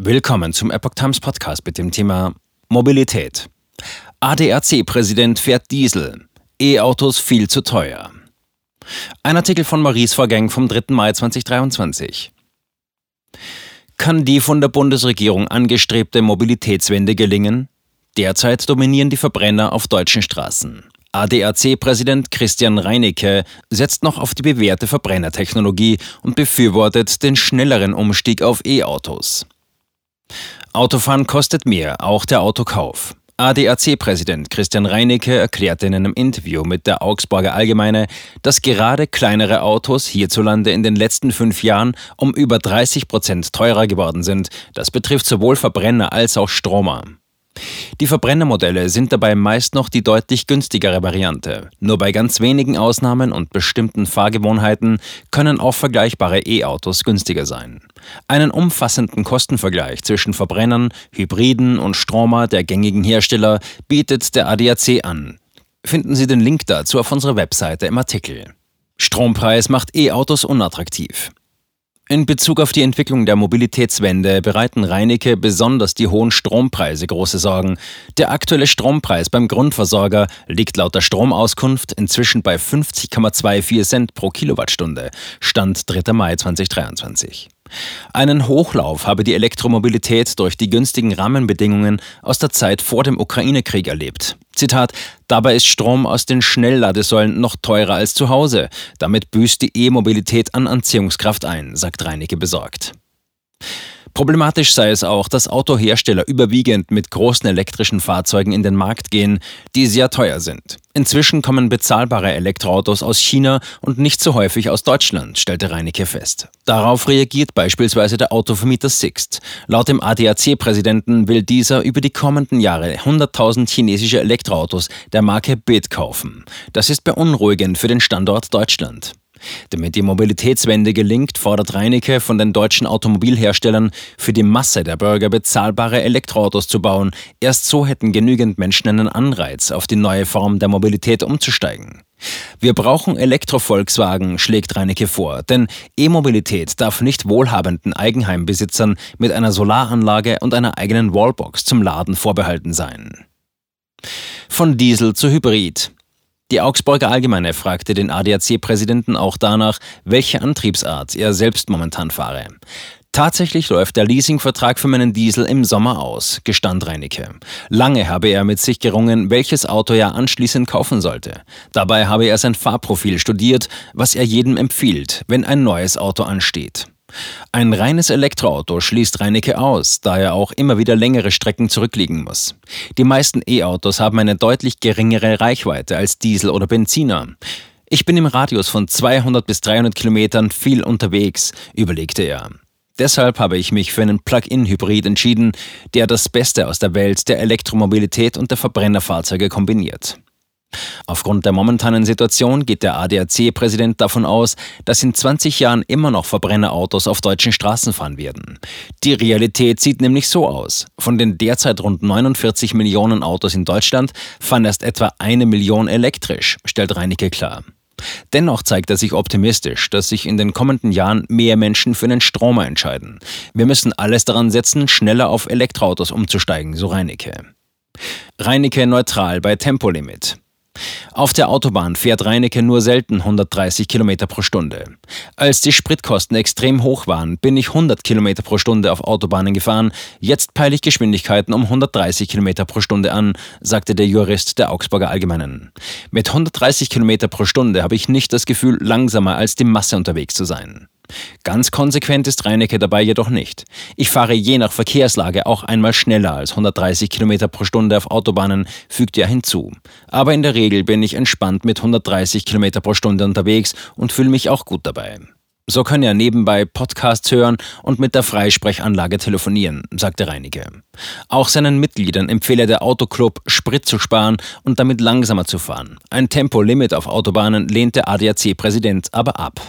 Willkommen zum Epoch Times Podcast mit dem Thema Mobilität. ADAC-Präsident fährt Diesel. E-Autos viel zu teuer. Ein Artikel von Maurice Vorgäng vom 3. Mai 2023. Kann die von der Bundesregierung angestrebte Mobilitätswende gelingen? Derzeit dominieren die Verbrenner auf deutschen Straßen. ADAC-Präsident Christian Reinecke setzt noch auf die bewährte Verbrennertechnologie und befürwortet den schnelleren Umstieg auf E-Autos. Autofahren kostet mehr, auch der Autokauf. ADAC-Präsident Christian Reinecke erklärte in einem Interview mit der Augsburger Allgemeine, dass gerade kleinere Autos hierzulande in den letzten fünf Jahren um über 30 Prozent teurer geworden sind. Das betrifft sowohl Verbrenner als auch Stromer. Die Verbrennermodelle sind dabei meist noch die deutlich günstigere Variante. Nur bei ganz wenigen Ausnahmen und bestimmten Fahrgewohnheiten können auch vergleichbare E-Autos günstiger sein. Einen umfassenden Kostenvergleich zwischen Verbrennern, Hybriden und Stromer der gängigen Hersteller bietet der ADAC an. Finden Sie den Link dazu auf unserer Webseite im Artikel. Strompreis macht E-Autos unattraktiv. In Bezug auf die Entwicklung der Mobilitätswende bereiten Reinecke besonders die hohen Strompreise große Sorgen. Der aktuelle Strompreis beim Grundversorger liegt laut der Stromauskunft inzwischen bei 50,24 Cent pro Kilowattstunde. Stand 3. Mai 2023. Einen Hochlauf habe die Elektromobilität durch die günstigen Rahmenbedingungen aus der Zeit vor dem Ukraine-Krieg erlebt. Zitat, dabei ist Strom aus den Schnellladesäulen noch teurer als zu Hause. Damit büßt die E-Mobilität an Anziehungskraft ein, sagt Reinecke besorgt. Problematisch sei es auch, dass Autohersteller überwiegend mit großen elektrischen Fahrzeugen in den Markt gehen, die sehr teuer sind. Inzwischen kommen bezahlbare Elektroautos aus China und nicht so häufig aus Deutschland, stellte Reinecke fest. Darauf reagiert beispielsweise der Autovermieter Sixt. Laut dem ADAC-Präsidenten will dieser über die kommenden Jahre 100.000 chinesische Elektroautos der Marke BIT kaufen. Das ist beunruhigend für den Standort Deutschland. Damit die Mobilitätswende gelingt, fordert Reinecke von den deutschen Automobilherstellern, für die Masse der Bürger bezahlbare Elektroautos zu bauen. Erst so hätten genügend Menschen einen Anreiz, auf die neue Form der Mobilität umzusteigen. Wir brauchen Elektro-Volkswagen, schlägt Reinecke vor, denn E-Mobilität darf nicht wohlhabenden Eigenheimbesitzern mit einer Solaranlage und einer eigenen Wallbox zum Laden vorbehalten sein. Von Diesel zu Hybrid. Die Augsburger Allgemeine fragte den ADAC-Präsidenten auch danach, welche Antriebsart er selbst momentan fahre. Tatsächlich läuft der Leasingvertrag für meinen Diesel im Sommer aus, gestand Reinecke. Lange habe er mit sich gerungen, welches Auto er anschließend kaufen sollte. Dabei habe er sein Fahrprofil studiert, was er jedem empfiehlt, wenn ein neues Auto ansteht. Ein reines Elektroauto schließt Reinecke aus, da er auch immer wieder längere Strecken zurücklegen muss. Die meisten E-Autos haben eine deutlich geringere Reichweite als Diesel oder Benziner. Ich bin im Radius von 200 bis 300 Kilometern viel unterwegs, überlegte er. Deshalb habe ich mich für einen Plug-in-Hybrid entschieden, der das Beste aus der Welt der Elektromobilität und der Verbrennerfahrzeuge kombiniert. Aufgrund der momentanen Situation geht der ADAC-Präsident davon aus, dass in 20 Jahren immer noch Verbrennerautos auf deutschen Straßen fahren werden. Die Realität sieht nämlich so aus. Von den derzeit rund 49 Millionen Autos in Deutschland fahren erst etwa eine Million elektrisch, stellt Reinecke klar. Dennoch zeigt er sich optimistisch, dass sich in den kommenden Jahren mehr Menschen für den Stromer entscheiden. Wir müssen alles daran setzen, schneller auf Elektroautos umzusteigen, so Reinecke. Reinecke neutral bei Tempolimit. Auf der Autobahn fährt Reinecke nur selten 130 km pro Stunde. Als die Spritkosten extrem hoch waren, bin ich 100 km pro Stunde auf Autobahnen gefahren. Jetzt peile ich Geschwindigkeiten um 130 km pro Stunde an, sagte der Jurist der Augsburger Allgemeinen. Mit 130 km pro Stunde habe ich nicht das Gefühl, langsamer als die Masse unterwegs zu sein. Ganz konsequent ist Reinecke dabei jedoch nicht. Ich fahre je nach Verkehrslage auch einmal schneller als 130 km pro Stunde auf Autobahnen, fügt er hinzu. Aber in der Regel bin ich entspannt mit 130 km pro Stunde unterwegs und fühle mich auch gut dabei. So kann er nebenbei Podcasts hören und mit der Freisprechanlage telefonieren, sagte Reinecke. Auch seinen Mitgliedern empfehle der Autoclub, Sprit zu sparen und damit langsamer zu fahren. Ein Tempolimit auf Autobahnen lehnt der ADAC-Präsident aber ab.